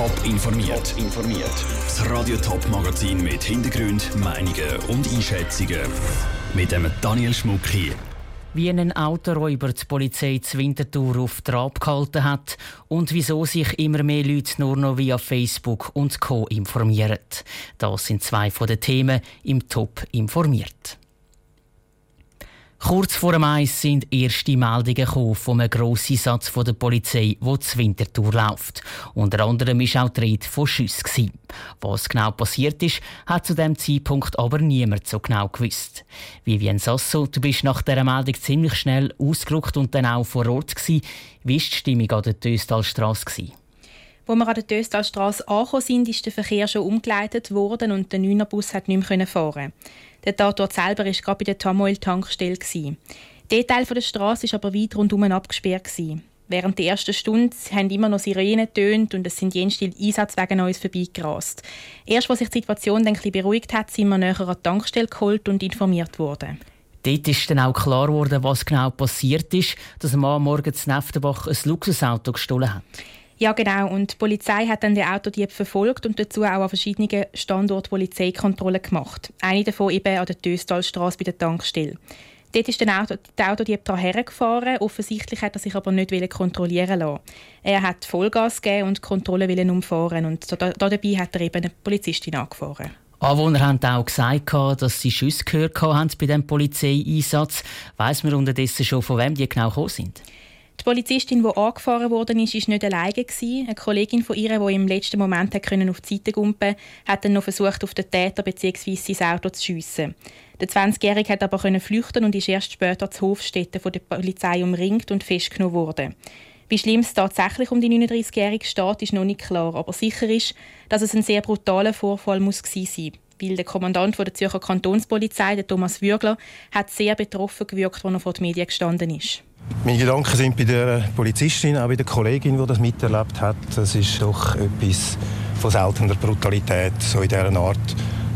Top informiert. informiert. Das Radio Top Magazin mit Hintergrund, Meinungen und Einschätzungen mit dem Daniel Schmuck hier. Wie ein Autoräuber die Polizei zu Winterthur auf Trab gehalten hat und wieso sich immer mehr Leute nur noch via Facebook und Co. informieren. Das sind zwei von den Themen im Top informiert. Kurz vor dem Eis sind erste Meldungen gekommen von einem grossen Satz von der Polizei, der zur Wintertour läuft. Unter anderem war auch die Rede von Schüssen. Was genau passiert ist, hat zu dem Zeitpunkt aber niemand so genau gewusst. Vivian Sasso, du bist nach dieser Meldung ziemlich schnell ausgerückt und dann auch vor Ort. Gewesen. Wie war die Stimmung an der Töstalstrasse? Wo wir an der Töstalstrasse angekommen sind, ist der Verkehr schon umgeleitet worden und der 9er Bus hat nicht mehr fahren Der Tatort selber war gerade bei der Tamoil-Tankstelle. Der Teil der Straße war aber weit rundum abgesperrt. Während der ersten Stunde haben immer noch Sirenen getönt und es sind jenste Einsatzwege an uns vorbeigerast. Erst als sich die Situation dann ein beruhigt hat, sind wir näher an die Tankstelle geholt und informiert worden. Dort ist dann auch klar geworden, was genau passiert ist, dass ein Mann morgens in Neftenbach ein Luxusauto gestohlen hat. Ja, genau. Und die Polizei hat dann den Autodieb verfolgt und dazu auch an verschiedenen Standorten Polizeikontrollen gemacht. Eine davon eben an der Töstalstrasse bei der Tankstelle. Dort ist dann Auto, der Autodieb hergefahren. Offensichtlich hat er sich aber nicht kontrollieren lassen. Er hat Vollgas gegeben und die Kontrolle umfahren. Und da, dabei hat er eben eine Polizistin angefahren. Anwohner haben auch gesagt, dass sie Schüsse gehört haben bei diesem Polizeieinsatz. Weiss man unterdessen schon, von wem die genau gekommen sind? Die Polizistin, die angefahren wurde, war nicht alleine. Eine Kollegin von ihr, die im letzten Moment auf die Seite gumpen hat dann noch versucht, auf den Täter bzw. sein Auto zu schiessen. Der 20-Jährige hat aber flüchten und ist erst später zu Hofstätten von der Polizei umringt und festgenommen worden. Wie schlimm es tatsächlich um die 39-Jährige steht, ist noch nicht klar. Aber sicher ist, dass es ein sehr brutaler Vorfall muss gewesen sein weil der Kommandant der Zürcher Kantonspolizei, Thomas Würgler, hat sehr betroffen gewirkt, als er vor den Medien gestanden ist. Meine Gedanken sind bei der Polizistin, auch bei der Kollegin, die das miterlebt hat. Das ist doch etwas von seltener Brutalität, so in dieser Art,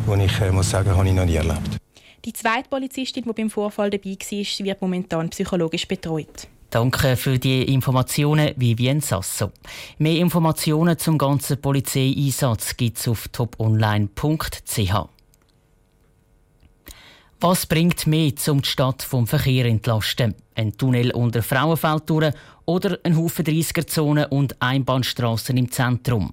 die ich äh, muss sagen, habe ich noch nie erlebt. Die zweite Polizistin, die beim Vorfall dabei war, wird momentan psychologisch betreut. Danke für die Informationen, Vivien Sasso. Mehr Informationen zum ganzen Polizeieinsatz gibt es auf toponline.ch. Was bringt mehr, um die Stadt vom Verkehr entlasten? Ein Tunnel unter Frauenfeldtouren oder ein Haufen 30er-Zonen und Einbahnstraßen im Zentrum?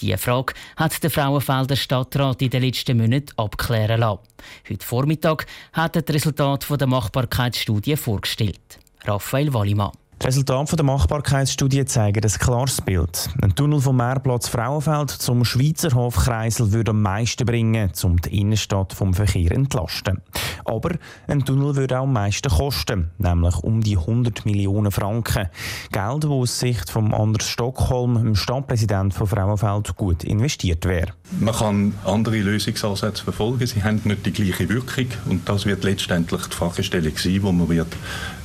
Diese Frage hat der Frauenfelder Stadtrat in den letzten Monaten abklären lassen. Heute Vormittag hat er das Resultat der Machbarkeitsstudie vorgestellt. Raphael Wallimann. Die Resultate der Machbarkeitsstudie zeigen ein klares Bild. Ein Tunnel vom Mehrplatz Frauenfeld zum Schweizer Hofkreisel würde am meisten bringen, um die Innenstadt vom Verkehr zu entlasten. Aber ein Tunnel würde auch am meisten kosten, nämlich um die 100 Millionen Franken. Geld, das aus Sicht von Anders Stockholm, dem Stadtpräsident von Frauenfeld, gut investiert wäre. Man kann andere Lösungsansätze verfolgen. Sie haben nicht die gleiche Wirkung und das wird letztendlich die Fragestellung sein, die man wird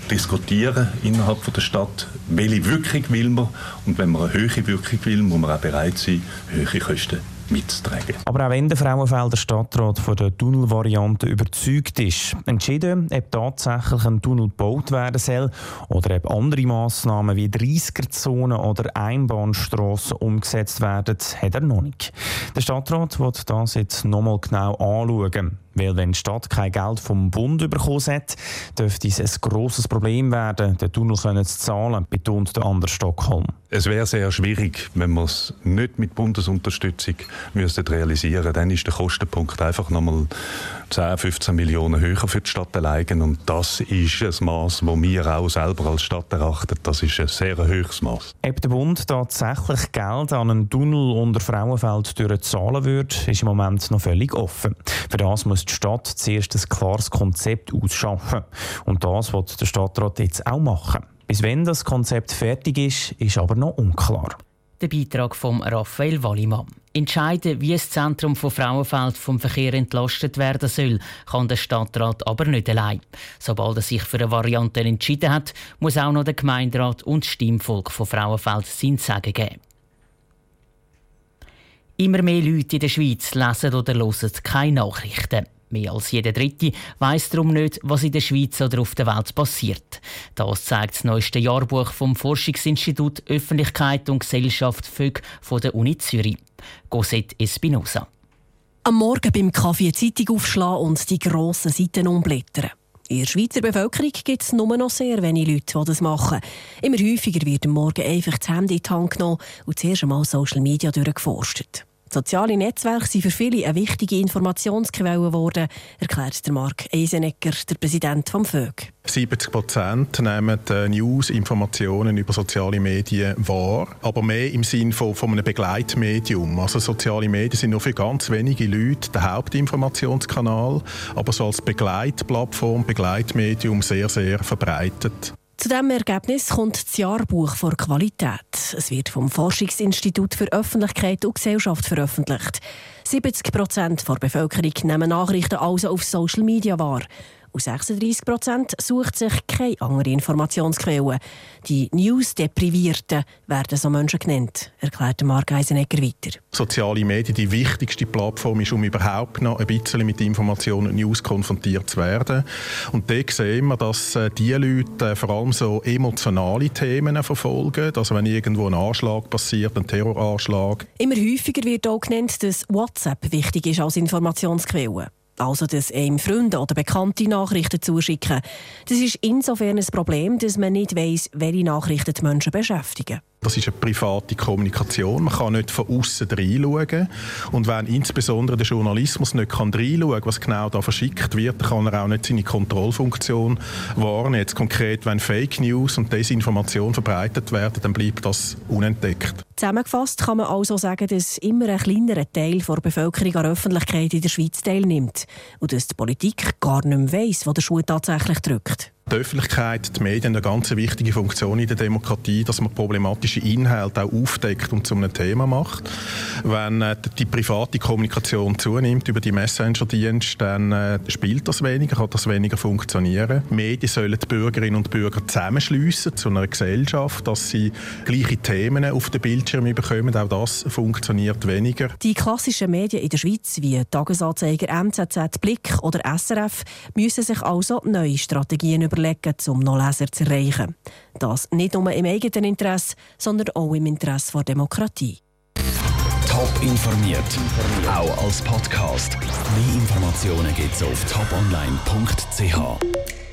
diskutieren innerhalb der Stadt, welche Wirkung will man und wenn man eine höhere Wirkung will, muss man auch bereit sein, höhere Kosten mitzutragen. Aber auch wenn der Frauenfelder Stadtrat von der Tunnelvariante überzeugt ist, entschieden, ob tatsächlich ein Tunnel gebaut werden soll oder ob andere Massnahmen wie 30er-Zonen oder Einbahnstrassen umgesetzt werden, hat er noch nicht. Der Stadtrat wird das jetzt nochmal genau anschauen. Weil wenn die Stadt kein Geld vom Bund bekommen hat, dürfte es ein grosses Problem werden, den Tunnel zu zahlen, betont der Anders Stockholm. Es wäre sehr schwierig, wenn wir es nicht mit Bundesunterstützung müssten realisieren Dann ist der Kostenpunkt einfach nochmal 10, 15 Millionen höher für die Stadt allein. Und das ist ein Maß, das wir auch selber als Stadt erachten. Das ist ein sehr hohes Maß. Ob der Bund tatsächlich Geld an einen Tunnel unter Frauenfeld zahlen würde, ist im Moment noch völlig offen. Für das muss die Stadt zuerst ein klares Konzept ausschaffen. Und das wird der Stadtrat jetzt auch machen. Bis wenn das Konzept fertig ist, ist aber noch unklar. Der Beitrag von Raphael Wallimann. Entscheiden, wie das Zentrum von Frauenfeld vom Verkehr entlastet werden soll, kann der Stadtrat aber nicht allein. Sobald er sich für eine Variante entschieden hat, muss auch noch der Gemeinderat und das Stimmvolk von Frauenfeld sein Sagen geben. Immer mehr Leute in der Schweiz lesen oder hören keine Nachrichten. Mehr als jeder Dritte weiß darum nicht, was in der Schweiz oder auf der Welt passiert. Das zeigt das neueste Jahrbuch vom Forschungsinstitut Öffentlichkeit und Gesellschaft FÖG von der Uni Zürich. Cosette Espinosa. Am Morgen beim Kaffee Zeitung aufschlagen und die grossen Seiten umblättern. In der Schweizer Bevölkerung gibt es nur noch sehr wenige Leute, die das machen. Immer häufiger wird am Morgen einfach das Handy in die Hand genommen und zuerst einmal Social Media durchgeforstet. Soziale Netzwerke sind für viele eine wichtige Informationsquelle geworden, erklärt der Marc Eisenegger, der Präsident vom VÖG. 70 Prozent nehmen News, Informationen über soziale Medien wahr, aber mehr im Sinne von, von einem Begleitmedium. Also soziale Medien sind nur für ganz wenige Leute der Hauptinformationskanal, aber so als Begleitplattform, Begleitmedium sehr, sehr verbreitet. Zu diesem Ergebnis kommt das Jahrbuch vor Qualität. Es wird vom Forschungsinstitut für Öffentlichkeit und Gesellschaft veröffentlicht. 70 Prozent der Bevölkerung nehmen Nachrichten also auf Social Media wahr und 36 Prozent sucht sich keine andere Informationsquellen. Die News-Deprivierten werden so Menschen genannt, erklärt Mark Eisenegger weiter. Soziale Medien die wichtigste Plattform ist, um überhaupt noch ein bisschen mit Informationen und News konfrontiert zu werden. Und da sehen wir, dass äh, die Leute äh, vor allem so emotionale Themen verfolgen. Also wenn irgendwo ein Anschlag passiert, ein Terroranschlag. Immer häufiger wird auch genannt, dass WhatsApp wichtig ist als Informationsquelle also dass einem Freunde oder Bekannte Nachrichten zuschicken. Das ist insofern ein Problem, dass man nicht weiss, welche Nachrichten die Menschen beschäftigen. Das ist eine private Kommunikation. Man kann nicht von außen reinschauen. Und wenn insbesondere der Journalismus nicht reinschauen kann, was genau da verschickt wird, kann er auch nicht seine Kontrollfunktion wahrnehmen. Jetzt konkret, wenn Fake News und Desinformation verbreitet werden, dann bleibt das unentdeckt. Zusammengefasst kann man also sagen, dass immer ein kleinerer Teil der Bevölkerung an der Öffentlichkeit in der Schweiz teilnimmt und dass die Politik gar nicht mehr weiss, wo der Schuh tatsächlich drückt. Die Öffentlichkeit, die Medien eine ganz wichtige Funktion in der Demokratie, dass man problematische Inhalte auch aufdeckt und zu einem Thema macht. Wenn äh, die private Kommunikation zunimmt über die Messenger-Dienste, dann äh, spielt das weniger, kann das weniger funktionieren. Medien sollen die Bürgerinnen und Bürger zusammenschliessen zu einer Gesellschaft, dass sie gleiche Themen auf den Bildschirm bekommen. Auch das funktioniert weniger. Die klassischen Medien in der Schweiz, wie Tagesanzeiger, NZZ, Blick oder SRF, müssen sich also neue Strategien über überlegen, um noch Leser zu erreichen. Das nicht nur im eigenen Interesse, sondern auch im Interesse der Demokratie. Top informiert, auch als Podcast. Mehr Informationen gibt es auf toponline.ch.